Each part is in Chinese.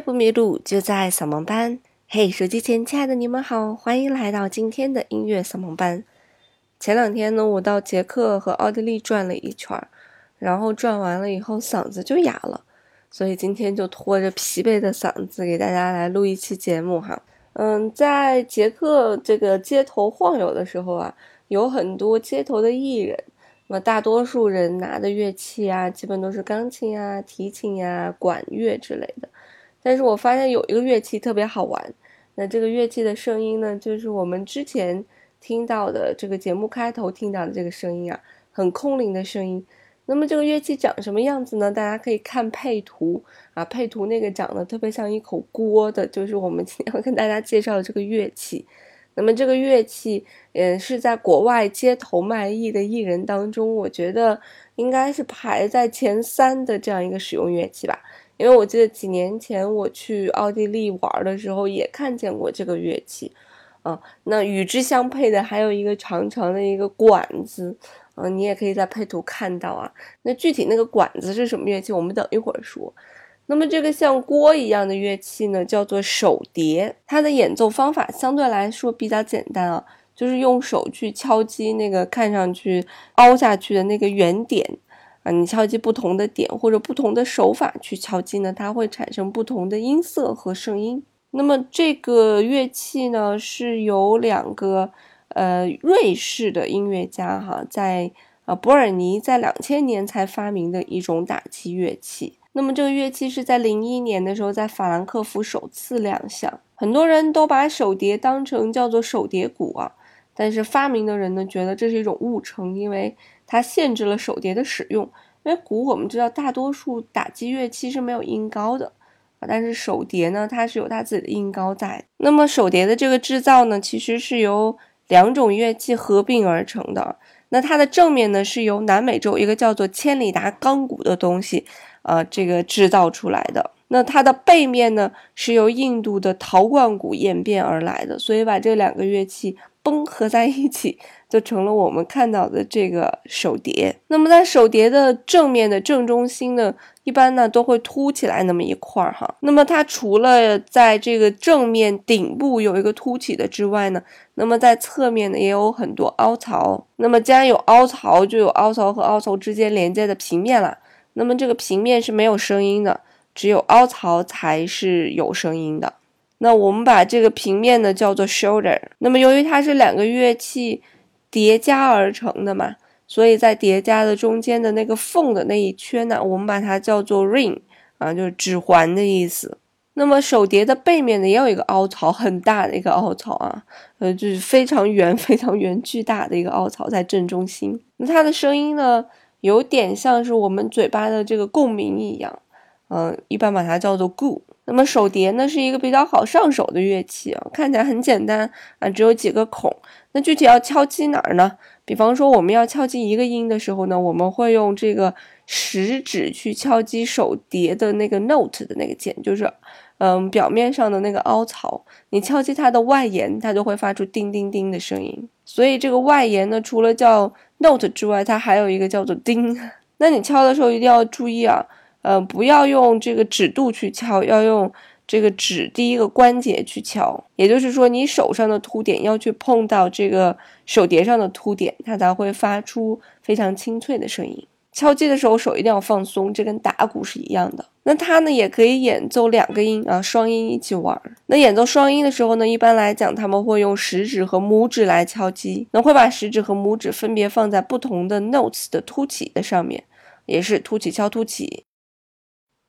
不迷路，就在扫盲班。嘿，手机前亲爱的你们好，欢迎来到今天的音乐扫盲班。前两天呢，我到捷克和奥地利转了一圈，然后转完了以后嗓子就哑了，所以今天就拖着疲惫的嗓子给大家来录一期节目哈。嗯，在捷克这个街头晃悠的时候啊，有很多街头的艺人，那么大多数人拿的乐器啊，基本都是钢琴啊、提琴呀、管乐之类的。但是我发现有一个乐器特别好玩，那这个乐器的声音呢，就是我们之前听到的这个节目开头听到的这个声音啊，很空灵的声音。那么这个乐器长什么样子呢？大家可以看配图啊，配图那个长得特别像一口锅的，就是我们今天会跟大家介绍的这个乐器。那么这个乐器，嗯，是在国外街头卖艺的艺人当中，我觉得应该是排在前三的这样一个使用乐器吧。因为我记得几年前我去奥地利玩的时候，也看见过这个乐器，啊，那与之相配的还有一个长长的一个管子，嗯，你也可以在配图看到啊。那具体那个管子是什么乐器，我们等一会儿说。那么这个像锅一样的乐器呢，叫做手碟，它的演奏方法相对来说比较简单啊，就是用手去敲击那个看上去凹下去的那个圆点。啊，你敲击不同的点或者不同的手法去敲击呢，它会产生不同的音色和声音。那么这个乐器呢，是由两个呃瑞士的音乐家哈，在呃伯尔尼在两千年才发明的一种打击乐器。那么这个乐器是在零一年的时候在法兰克福首次亮相，很多人都把手碟当成叫做手碟鼓啊，但是发明的人呢觉得这是一种误称，因为。它限制了手碟的使用，因为鼓我们知道大多数打击乐器是没有音高的啊，但是手碟呢，它是有它自己的音高在。那么手碟的这个制造呢，其实是由两种乐器合并而成的。那它的正面呢，是由南美洲一个叫做千里达钢鼓的东西啊，这个制造出来的。那它的背面呢，是由印度的陶罐鼓演变而来的。所以把这两个乐器。崩合在一起，就成了我们看到的这个手碟。那么在手碟的正面的正中心呢，一般呢都会凸起来那么一块儿哈。那么它除了在这个正面顶部有一个凸起的之外呢，那么在侧面呢也有很多凹槽。那么既然有凹槽，就有凹槽和凹槽之间连接的平面了。那么这个平面是没有声音的，只有凹槽才是有声音的。那我们把这个平面呢叫做 shoulder。那么由于它是两个乐器叠加而成的嘛，所以在叠加的中间的那个缝的那一圈呢，我们把它叫做 ring 啊，就是指环的意思。那么手碟的背面呢也有一个凹槽，很大的一个凹槽啊，呃，就是非常圆、非常圆、巨大的一个凹槽在正中心。那它的声音呢，有点像是我们嘴巴的这个共鸣一样，嗯，一般把它叫做 goo。那么手碟呢是一个比较好上手的乐器啊，看起来很简单啊，只有几个孔。那具体要敲击哪儿呢？比方说我们要敲击一个音的时候呢，我们会用这个食指去敲击手碟的那个 note 的那个键，就是嗯表面上的那个凹槽。你敲击它的外沿，它就会发出叮叮叮的声音。所以这个外沿呢，除了叫 note 之外，它还有一个叫做叮。那你敲的时候一定要注意啊。呃，不要用这个指肚去敲，要用这个指第一个关节去敲。也就是说，你手上的凸点要去碰到这个手碟上的凸点，它才会发出非常清脆的声音。敲击的时候手一定要放松，这跟打鼓是一样的。那它呢也可以演奏两个音啊，双音一起玩。那演奏双音的时候呢，一般来讲他们会用食指和拇指来敲击，那会把食指和拇指分别放在不同的 notes 的凸起的上面，也是凸起敲凸起。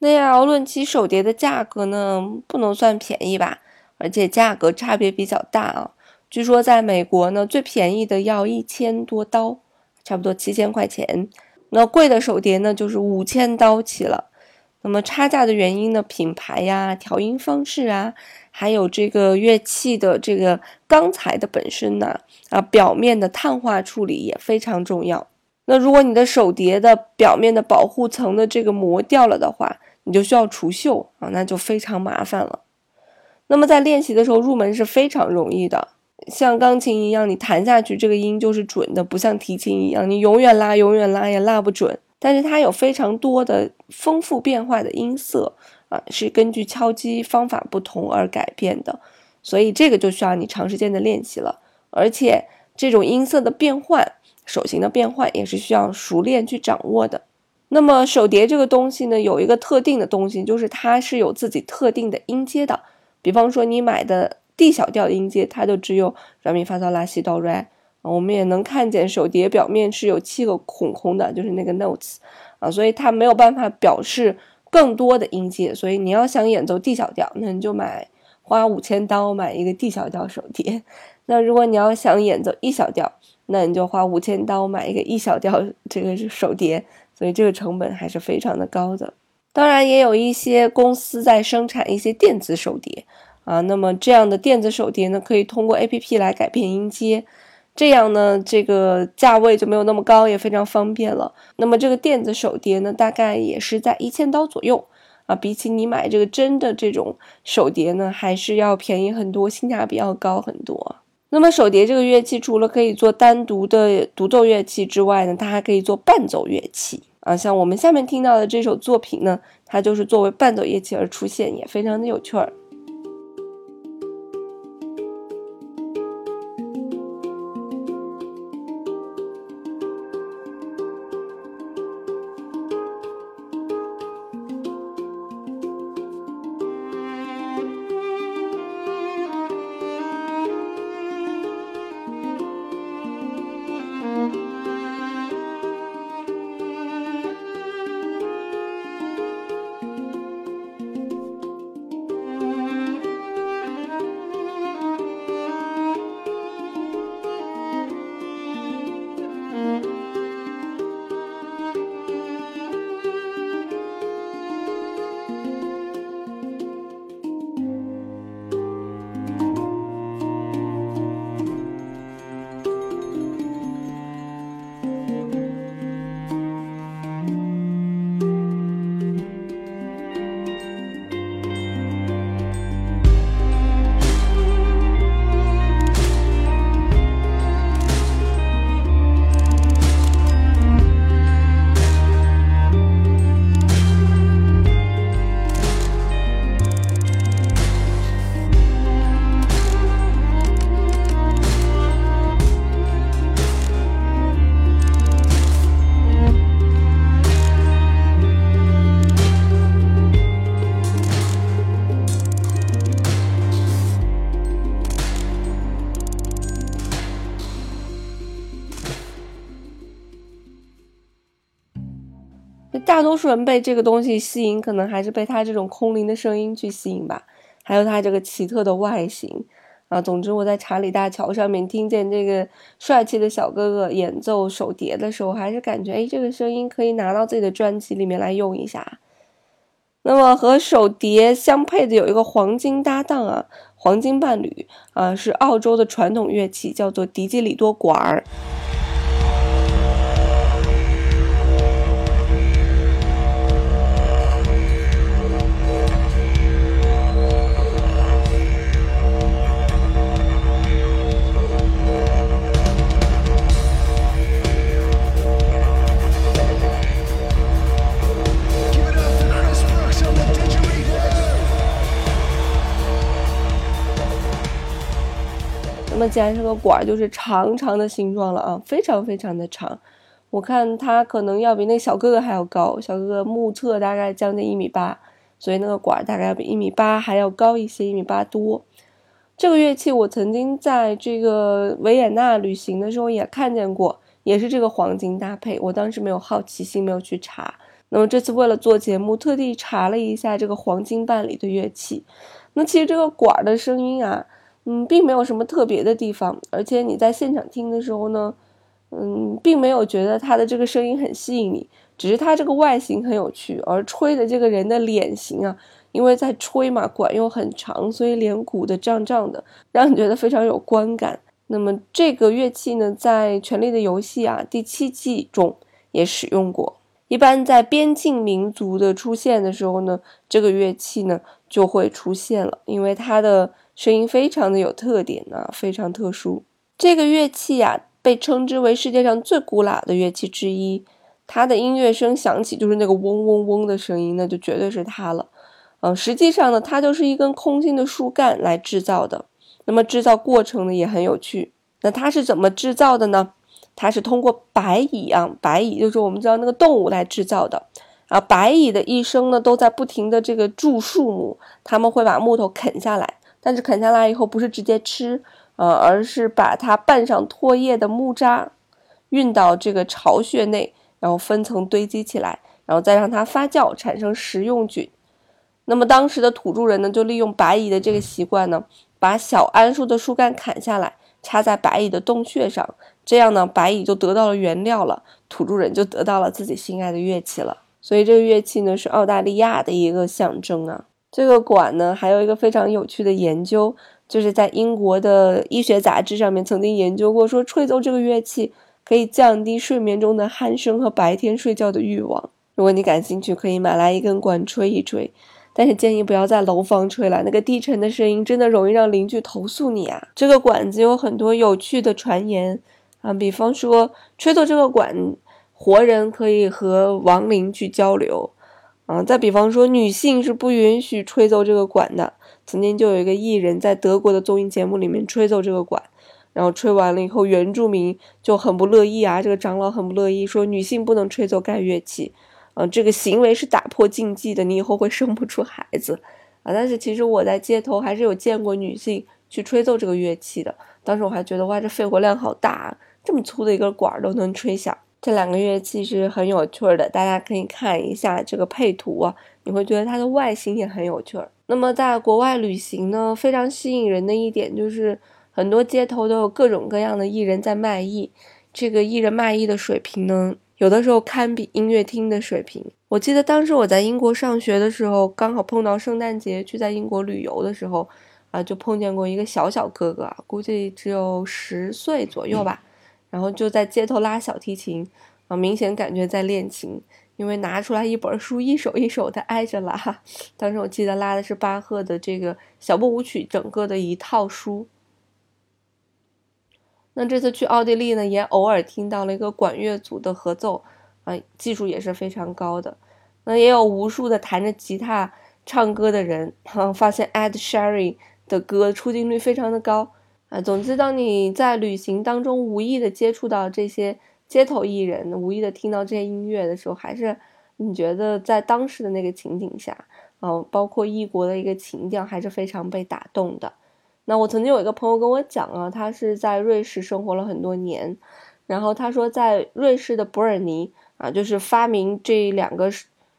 那要论起手碟的价格呢，不能算便宜吧，而且价格差别比较大啊。据说在美国呢，最便宜的要一千多刀，差不多七千块钱。那贵的手碟呢，就是五千刀起了。那么差价的原因呢？品牌呀、调音方式啊，还有这个乐器的这个钢材的本身呢，啊，表面的碳化处理也非常重要。那如果你的手碟的表面的保护层的这个膜掉了的话，你就需要除锈啊，那就非常麻烦了。那么在练习的时候入门是非常容易的，像钢琴一样，你弹下去这个音就是准的，不像提琴一样，你永远拉永远拉也拉不准。但是它有非常多的丰富变化的音色啊，是根据敲击方法不同而改变的，所以这个就需要你长时间的练习了。而且这种音色的变换、手型的变换也是需要熟练去掌握的。那么手碟这个东西呢，有一个特定的东西，就是它是有自己特定的音阶的。比方说你买的 D 小调的音阶，它就只有软咪发嗦拉西哆来。我们也能看见手碟表面是有七个孔孔的，就是那个 notes 啊，所以它没有办法表示更多的音阶。所以你要想演奏 D 小调，那你就买花五千刀买一个 D 小调手碟。那如果你要想演奏 E 小调，那你就花五千刀买一个 E 小调这个手碟。所以这个成本还是非常的高的。当然，也有一些公司在生产一些电子手碟啊，那么这样的电子手碟呢，可以通过 A P P 来改变音阶。这样呢，这个价位就没有那么高，也非常方便了。那么这个电子手碟呢，大概也是在一千刀左右啊，比起你买这个真的这种手碟呢，还是要便宜很多，性价比要高很多。那么手碟这个乐器，除了可以做单独的独奏乐器之外呢，它还可以做伴奏乐器啊。像我们下面听到的这首作品呢，它就是作为伴奏乐器而出现，也非常的有趣儿。大多数人被这个东西吸引，可能还是被它这种空灵的声音去吸引吧，还有它这个奇特的外形啊。总之，我在查理大桥上面听见这个帅气的小哥哥演奏手碟的时候，还是感觉哎，这个声音可以拿到自己的专辑里面来用一下。那么和手碟相配的有一个黄金搭档啊，黄金伴侣啊，是澳洲的传统乐器，叫做迪基里多管儿。那么既然是个管，就是长长的形状了啊，非常非常的长。我看它可能要比那小哥哥还要高，小哥哥目测大概将近一米八，所以那个管大概要比一米八还要高一些，一米八多。这个乐器我曾经在这个维也纳旅行的时候也看见过，也是这个黄金搭配。我当时没有好奇心，没有去查。那么这次为了做节目，特地查了一下这个黄金伴侣的乐器。那其实这个管的声音啊。嗯，并没有什么特别的地方，而且你在现场听的时候呢，嗯，并没有觉得它的这个声音很吸引你，只是它这个外形很有趣，而吹的这个人的脸型啊，因为在吹嘛，管又很长，所以脸鼓的胀胀的，让你觉得非常有观感。那么这个乐器呢，在《权力的游戏》啊第七季中也使用过。一般在边境民族的出现的时候呢，这个乐器呢就会出现了，因为它的声音非常的有特点啊，非常特殊。这个乐器呀，被称之为世界上最古老的乐器之一。它的音乐声响起就是那个嗡嗡嗡的声音，那就绝对是它了。嗯，实际上呢，它就是一根空心的树干来制造的。那么制造过程呢也很有趣。那它是怎么制造的呢？它是通过白蚁啊，白蚁就是我们知道那个动物来制造的。啊，白蚁的一生呢都在不停的这个蛀树木，他们会把木头啃下来，但是啃下来以后不是直接吃，呃，而是把它拌上唾液的木渣，运到这个巢穴内。然后分层堆积起来，然后再让它发酵，产生食用菌。那么当时的土著人呢，就利用白蚁的这个习惯呢，把小桉树的树干砍下来，插在白蚁的洞穴上，这样呢，白蚁就得到了原料了，土著人就得到了自己心爱的乐器了。所以这个乐器呢，是澳大利亚的一个象征啊。这个管呢，还有一个非常有趣的研究，就是在英国的医学杂志上面曾经研究过，说吹奏这个乐器。可以降低睡眠中的鼾声和白天睡觉的欲望。如果你感兴趣，可以买来一根管吹一吹，但是建议不要在楼房吹了，那个低沉的声音真的容易让邻居投诉你啊。这个管子有很多有趣的传言啊，比方说吹奏这个管，活人可以和亡灵去交流啊。再比方说，女性是不允许吹奏这个管的。曾经就有一个艺人，在德国的综艺节目里面吹奏这个管。然后吹完了以后，原住民就很不乐意啊。这个长老很不乐意，说女性不能吹奏该乐器，啊，这个行为是打破禁忌的，你以后会生不出孩子，啊。但是其实我在街头还是有见过女性去吹奏这个乐器的，当时我还觉得哇，这肺活量好大，这么粗的一根管都能吹响。这两个乐器是很有趣的，大家可以看一下这个配图啊，你会觉得它的外形也很有趣儿。那么在国外旅行呢，非常吸引人的一点就是。很多街头都有各种各样的艺人在卖艺，这个艺人卖艺的水平呢，有的时候堪比音乐厅的水平。我记得当时我在英国上学的时候，刚好碰到圣诞节，去在英国旅游的时候，啊，就碰见过一个小小哥哥，估计只有十岁左右吧，然后就在街头拉小提琴，啊，明显感觉在练琴，因为拿出来一本书，一首一首的挨着拉。当时我记得拉的是巴赫的这个小步舞曲，整个的一套书。那这次去奥地利呢，也偶尔听到了一个管乐组的合奏，啊，技术也是非常高的。那也有无数的弹着吉他唱歌的人，哈，发现 Ed Sheeran 的歌出镜率非常的高，啊，总之，当你在旅行当中无意的接触到这些街头艺人，无意的听到这些音乐的时候，还是你觉得在当时的那个情景下，嗯，包括异国的一个情调，还是非常被打动的。那我曾经有一个朋友跟我讲啊，他是在瑞士生活了很多年，然后他说在瑞士的伯尔尼啊，就是发明这两个，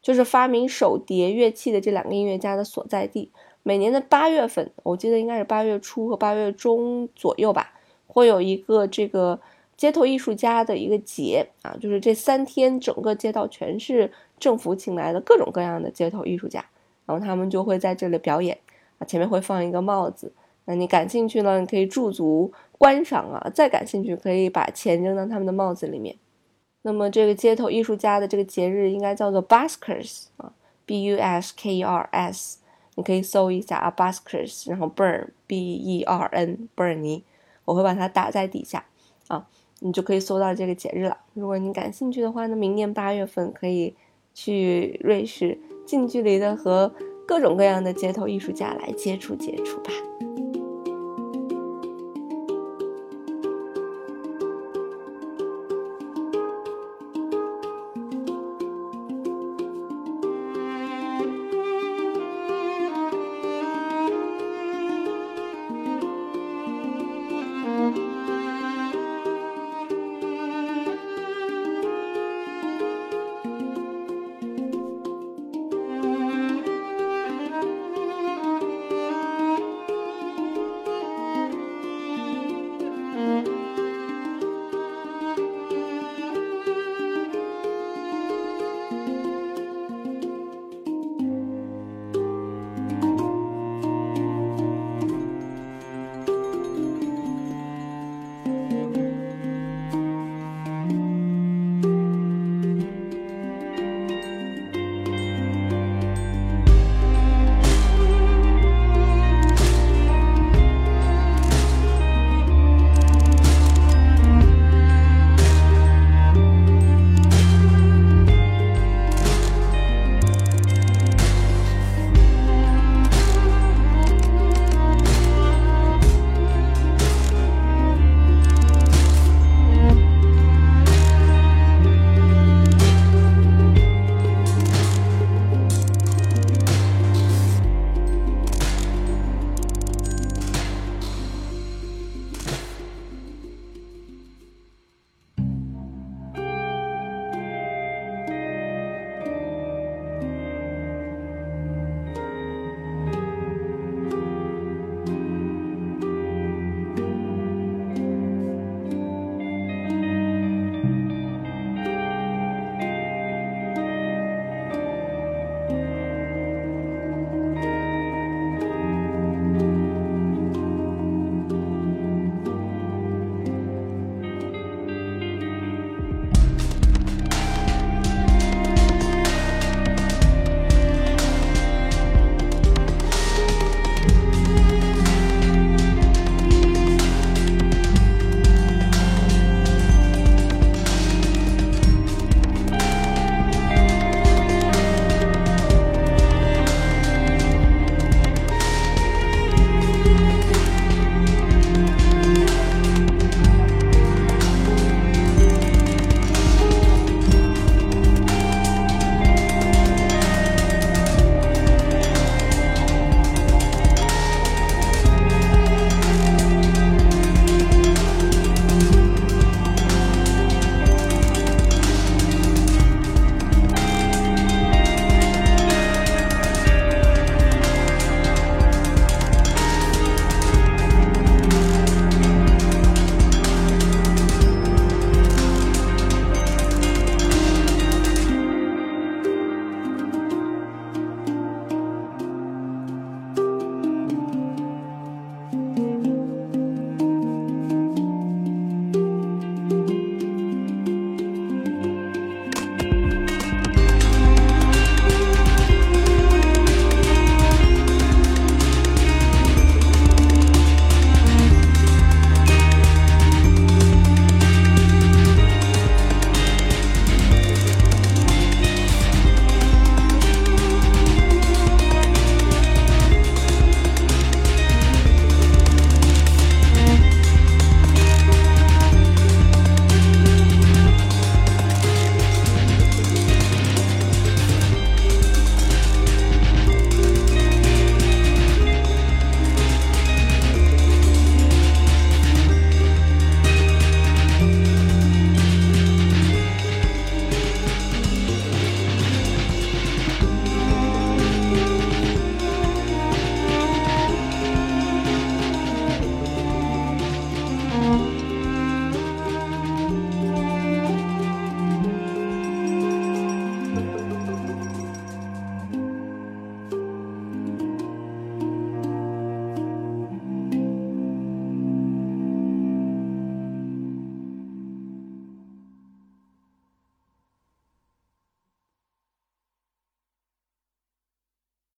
就是发明手碟乐器的这两个音乐家的所在地。每年的八月份，我记得应该是八月初和八月中左右吧，会有一个这个街头艺术家的一个节啊，就是这三天整个街道全是政府请来的各种各样的街头艺术家，然后他们就会在这里表演啊，前面会放一个帽子。那你感兴趣呢？你可以驻足观赏啊，再感兴趣可以把钱扔到他们的帽子里面。那么这个街头艺术家的这个节日应该叫做 Buskers 啊，B U S K E R S，你可以搜一下啊，Baskers，然后 Burn B E R N Burn 尼，我会把它打在底下啊，你就可以搜到这个节日了。如果你感兴趣的话那，明年八月份可以去瑞士，近距离的和各种各样的街头艺术家来接触接触吧。